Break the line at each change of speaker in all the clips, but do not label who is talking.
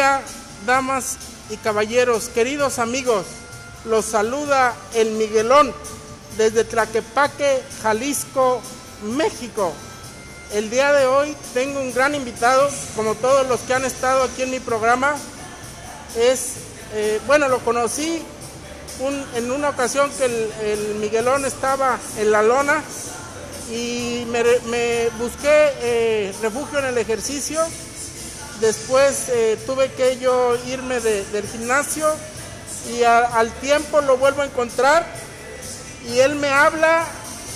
día, damas y caballeros, queridos amigos. Los saluda el Miguelón desde Tlaquepaque, Jalisco, México. El día de hoy tengo un gran invitado, como todos los que han estado aquí en mi programa. Es, eh, bueno, lo conocí en una ocasión que el, Miguelón estaba en la lona y me, busqué eh, refugio en el ejercicio. Después eh, tuve que yo irme del gimnasio y al tiempo lo vuelvo a encontrar y él me habla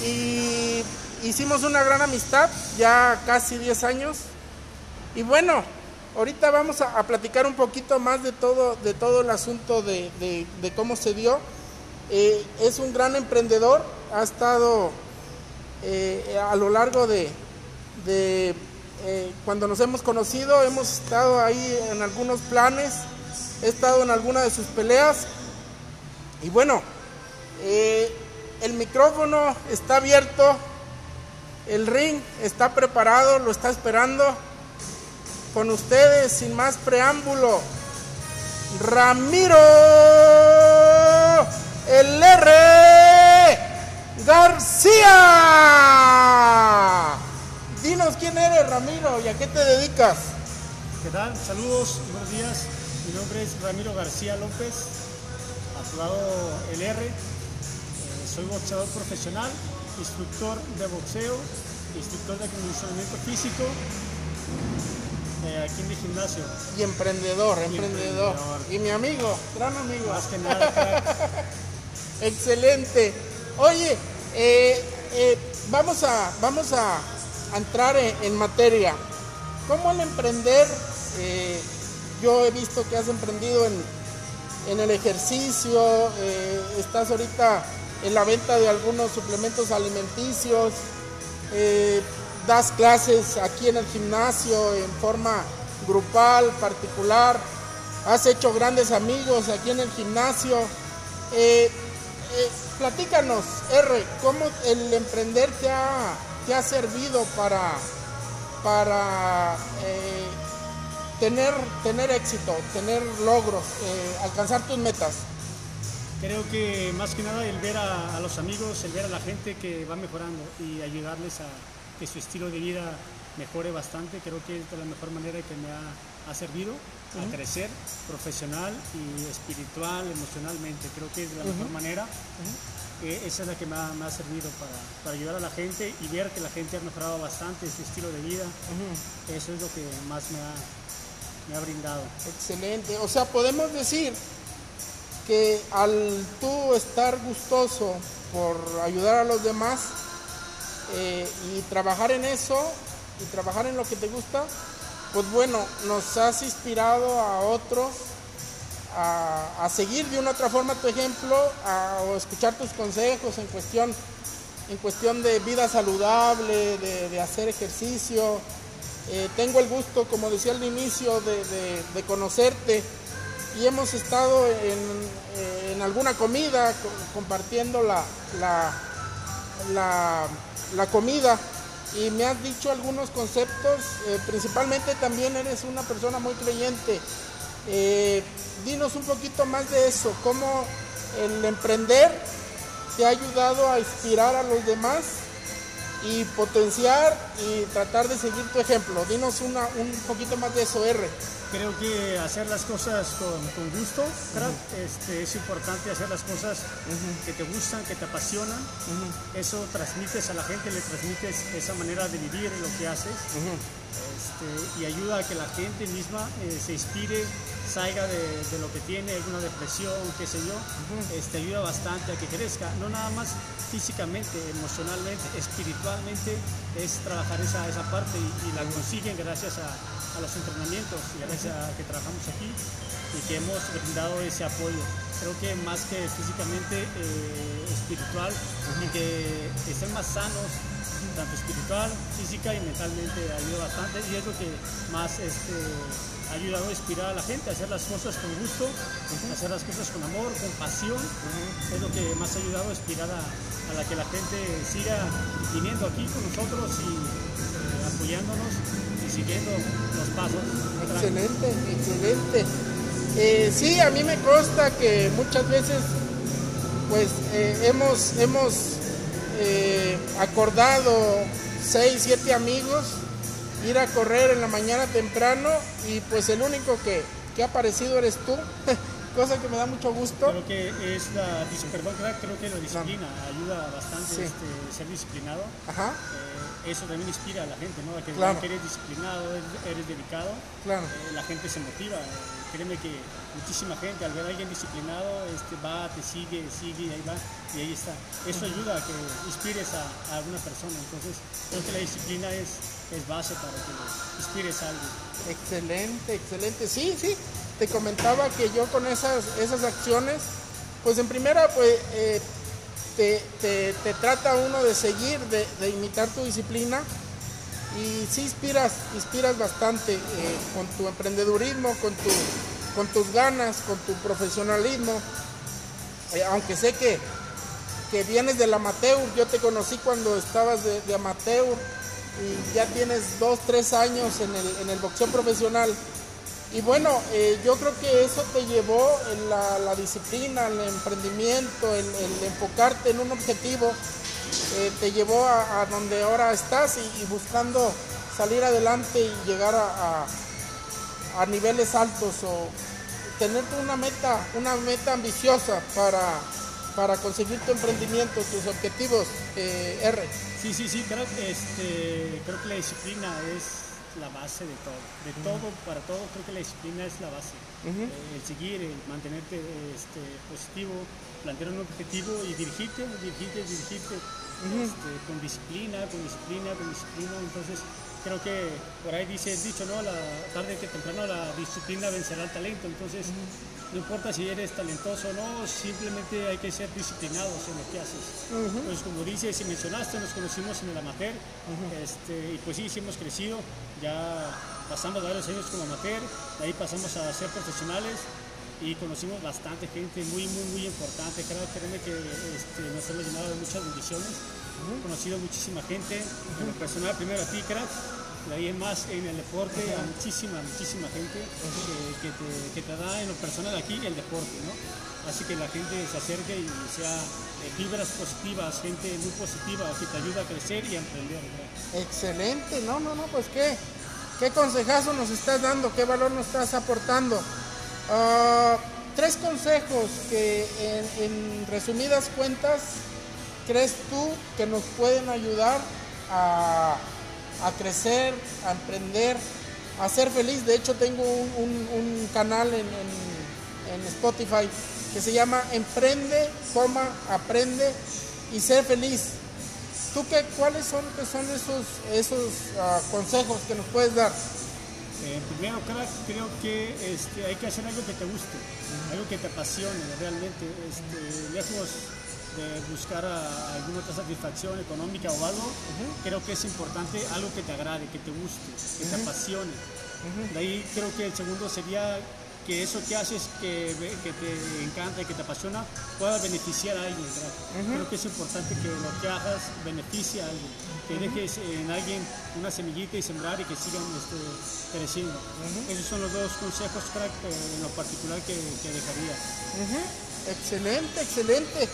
y hicimos una gran amistad, ya casi 10 años. Y bueno, ahorita vamos a, platicar un poquito más de todo, de todo el asunto de, cómo se dio. Eh, es un gran emprendedor, ha estado eh, a lo largo de, de eh, cuando nos hemos conocido, hemos estado ahí en algunos planes, he estado en alguna de sus peleas. Y bueno, el micrófono está abierto, el ring está preparado, lo está esperando. Con ustedes, sin más preámbulo, Ramiro qué te dedicas.
¿Qué tal? Saludos, buenos días. Mi nombre es Ramiro García López, apodado el R soy boxeador profesional, instructor de boxeo, instructor de acondicionamiento físico eh, aquí en mi gimnasio.
Y emprendedor, emprendedor, Y mi amigo, gran amigo.
Más que nada.
Excelente. Oye, eh, eh, vamos, a, vamos a, entrar en, materia. ¿Cómo el emprender? yo he visto que has emprendido en, en el ejercicio, estás ahorita en la venta de algunos suplementos alimenticios, eh, das clases aquí en el gimnasio en forma grupal, particular, has hecho grandes amigos aquí en el gimnasio. Eh, eh, platícanos, R, ¿cómo el emprender te ha, te ha servido para, para tener, tener éxito, tener logros, alcanzar tus metas?
Creo que más que nada el ver a, los amigos, el ver a la gente que va mejorando y ayudarles a que su estilo de vida mejore bastante, creo que es de la mejor manera que me ha, servido a crecer profesional y espiritual, emocionalmente. Creo que es de la mejor manera. Esa es la que me ha, servido para, ayudar a la gente y ver que la gente ha mejorado bastante su estilo de vida. Eso es lo que más me ha, me ha brindado.
Excelente. O sea, podemos decir que al tú estar gustoso por ayudar a los demás eh, y trabajar en eso y trabajar en lo que te gusta, pues bueno, nos has inspirado a otros a, seguir de una otra forma tu ejemplo, a, escuchar tus consejos en cuestión, en cuestión de vida saludable, de, hacer ejercicio. Eh, tengo el gusto, como decía al inicio, de conocerte y hemos estado en, en alguna comida compartiendo la, la, la, comida y me has dicho algunos conceptos, eh, principalmente también eres una persona muy creyente. Eh, dinos un poquito más de eso, cómo el emprender te ha ayudado a inspirar a los demás y potenciar y tratar de seguir tu ejemplo. Dinos una, un poquito más de eso, R.
Creo que hacer las cosas con, gusto, este, es importante hacer las cosas que te gustan, que te apasionan. Eso transmites a la gente, le transmites esa manera de vivir lo que haces este, y ayuda a que la gente misma eh, se inspire, salga de, lo que tiene, alguna depresión, qué sé yo. este, ayuda bastante a que crezca, no nada más físicamente, emocionalmente, espiritualmente, es trabajar esa, esa parte y la consiguen gracias a a los entrenamientos y gracias a que trabajamos aquí y que hemos brindado ese apoyo. Creo que más que físicamente, eh, espiritual, y que estén más sanos, tanto espiritual, física y mentalmente ayuda bastante y es lo que más este, ha ayudado a inspirar a la gente a hacer las cosas con gusto, hacer las cosas con amor, con pasión, es lo que más ha ayudado a inspirar a, la que la gente siga viniendo aquí con nosotros y eh, apoyándonos siguiendo los pasos.
Excelente, excelente. Eh, sí, a mí me consta que muchas veces pues eh, hemos, hemos eh, acordado seis, siete amigos ir a correr en la mañana temprano y pues el único que, que ha aparecido eres tú. cosa que me da mucho gusto.
Creo que es la, perdón, creo que la disciplina ayuda bastante este, ser disciplinado.
Ajá.
Eh, eso también inspira a la gente, ¿no? A que, que eres disciplinado, eres, dedicado,
claro.
Eh, la gente se motiva. Eh, créeme que muchísima gente al ver a alguien disciplinado este, va, te sigue, sigue, ahí va, y ahí está. Eso ayuda a que inspires a, a alguna persona. Entonces, creo que la disciplina es, es base para que inspires a alguien.
Excelente, excelente. Sí, sí te comentaba que yo con esas, esas acciones, pues en primera, pues eh, te, trata uno de seguir, de, imitar tu disciplina y sí inspiras, inspiras bastante eh, con tu emprendedurismo, con, tu, con tus ganas, con tu profesionalismo, eh, aunque sé que, que vienes del amateur, yo te conocí cuando estabas de, amateur y ya tienes dos, tres años en el, en el boxeo profesional y bueno, eh, yo creo que eso te llevó en la, disciplina, el emprendimiento, el, enfocarte en un objetivo, eh, te llevó a, donde ahora estás y, buscando salir adelante y llegar a, a, niveles altos o tener una meta, una meta ambiciosa para, para conseguir tu emprendimiento, tus objetivos, eh, R.
Sí, sí, sí, creo, este, creo que la disciplina es la base de todo. De todo, para todo, creo que la disciplina es la base. Eh, el seguir, el mantenerte este, positivo, plantear un objetivo y dirigirte, dirigirte, dirigirte este, con disciplina, con disciplina, con disciplina. Entonces, creo que por ahí dice el dicho, ¿no? La tarde que temprano la disciplina vencerá el talento. Entonces, no importa si eres talentoso o no, simplemente hay que ser disciplinados en lo que haces. Pues como dices y mencionaste, nos conocimos en el amateur, este, y pues sí, sí hemos crecido, ya pasamos varios años como amateur, de ahí pasamos a ser profesionales y conocimos bastante gente muy, muy, muy importante. Creo, créeme que este, nos hemos llenado de muchas bendiciones, conocido muchísima gente, en lo personal, primero a ti, de ahí en más en el deporte a muchísima, muchísima gente que, te, que, te, da en lo personal aquí el deporte, ¿no? Así que la gente se acerque y sea eh, vibras positivas, gente muy positiva que te ayuda a crecer y a emprender.
Excelente, no, no, no, pues qué, qué consejazo nos estás dando, qué valor nos estás aportando. Ah, tres consejos que en resumidas cuentas crees tú que nos pueden ayudar a a crecer, a emprender, a ser feliz. De hecho, tengo un, canal en, Spotify que se llama Emprende, Toma, Aprende y Ser Feliz. ¿Tú qué, cuáles son, qué son esos, esos ah, consejos que nos puedes dar?
Eh, primero, creo que este, hay que hacer algo que te guste, algo que te apasione realmente. Este, lejos de buscar alguna otra satisfacción económica o algo, creo que es importante algo que te agrade, que te guste, que te apasione. De ahí creo que el segundo sería que eso que haces, que, que te encanta y que te apasiona, pueda beneficiar a alguien. Creo que es importante que lo que hagas beneficie a alguien, que dejes en alguien una semillita y sembrar y que sigan este, creciendo. Esos son los dos consejos, crack, en lo particular que, que dejaría.
Excelente, excelente.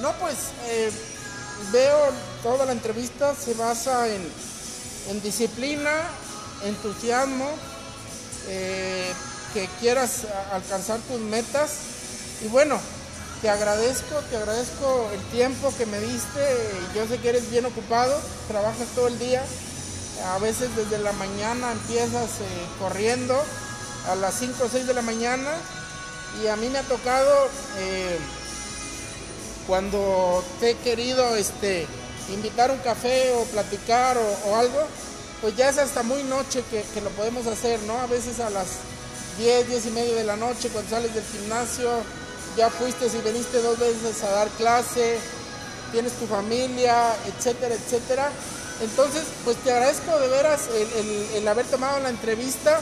No, pues eh, veo toda la entrevista se basa en, disciplina, entusiasmo, eh, que quieras alcanzar tus metas. Y bueno, te agradezco, te agradezco el tiempo que me diste. Yo sé que eres bien ocupado, trabajas todo el día. A veces desde la mañana empiezas eh, corriendo a las 5 o 6 de la mañana. Y a mí me ha tocado cuando te he querido este, invitar un café o platicar o, algo, pues ya es hasta muy noche que, lo podemos hacer, ¿no? A veces a las 10, 10 y media de la noche cuando sales del gimnasio, ya fuiste y veniste dos veces a dar clase, tienes tu familia, etcétera, etcétera. Entonces, pues te agradezco de veras el haber tomado la entrevista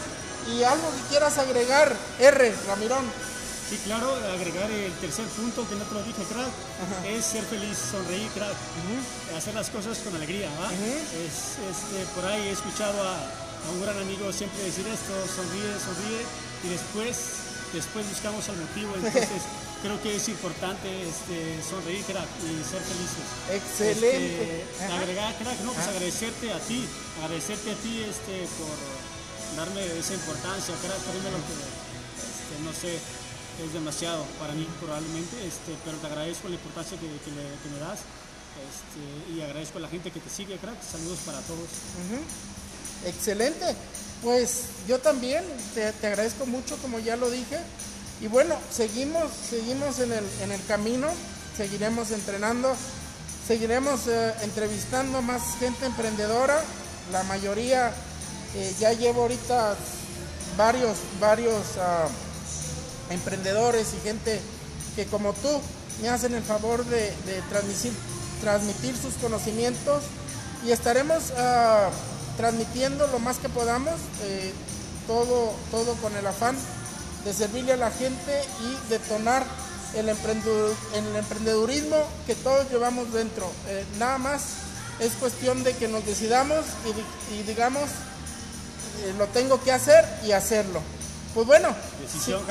y algo que quieras agregar, R, Ramirón.
Sí, claro, agregar el tercer punto que no te lo dije, crack, es ser feliz, sonreír, crack, hacer las cosas con alegría, ¿va? es, este, por ahí he escuchado a, a un gran amigo siempre decir esto, sonríe, sonríe, y después, después buscamos el motivo. Entonces, creo que es importante este, sonreír, crack, y ser felices.
Excelente.
Este, agregar, crack, no, pues agradecerte a ti, agradecerte a ti este, por darme esa importancia, crack, lo que, este, no sé, es demasiado para mí probablemente, este, pero te agradezco la importancia que, me das este, y agradezco a la gente que te sigue, crack. Saludos para todos.
Excelente. Pues yo también te, agradezco mucho, como ya lo dije. Y bueno, seguimos, seguimos en el, en el camino, seguiremos entrenando, seguiremos eh, entrevistando más gente emprendedora. La mayoría, eh, ya llevo ahorita varios, varios ah, emprendedores y gente que como tú me hacen el favor de, transmitir, transmitir sus conocimientos y estaremos uh, transmitiendo lo más que podamos, eh, todo, todo con el afán de servirle a la gente y detonar el, el emprendedurismo que todos llevamos dentro. Eh, nada más es cuestión de que nos decidamos y, digamos, eh, lo tengo que hacer y hacerlo. Pues bueno.
Decisión,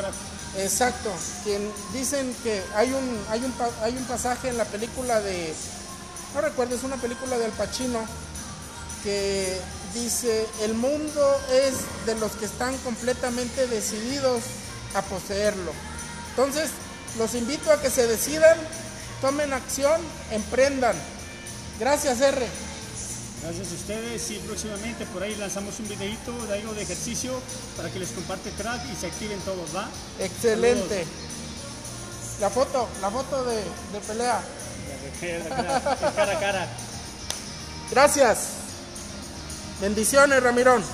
Exacto. Quien dicen que hay un, hay un, hay un pasaje en la película de, no recuerdo, es una película de Al Pacino que dice, el mundo es de los que están completamente decididos a poseerlo. Entonces, los invito a que se decidan, tomen acción, emprendan. Gracias, R.
Gracias a ustedes y próximamente por ahí lanzamos un videito de algo de ejercicio para que les comparte crack y se activen todos, ¿va?
Excelente. La foto, la foto de, de pelea.
cara a cara.
Gracias. Bendiciones, Ramirón.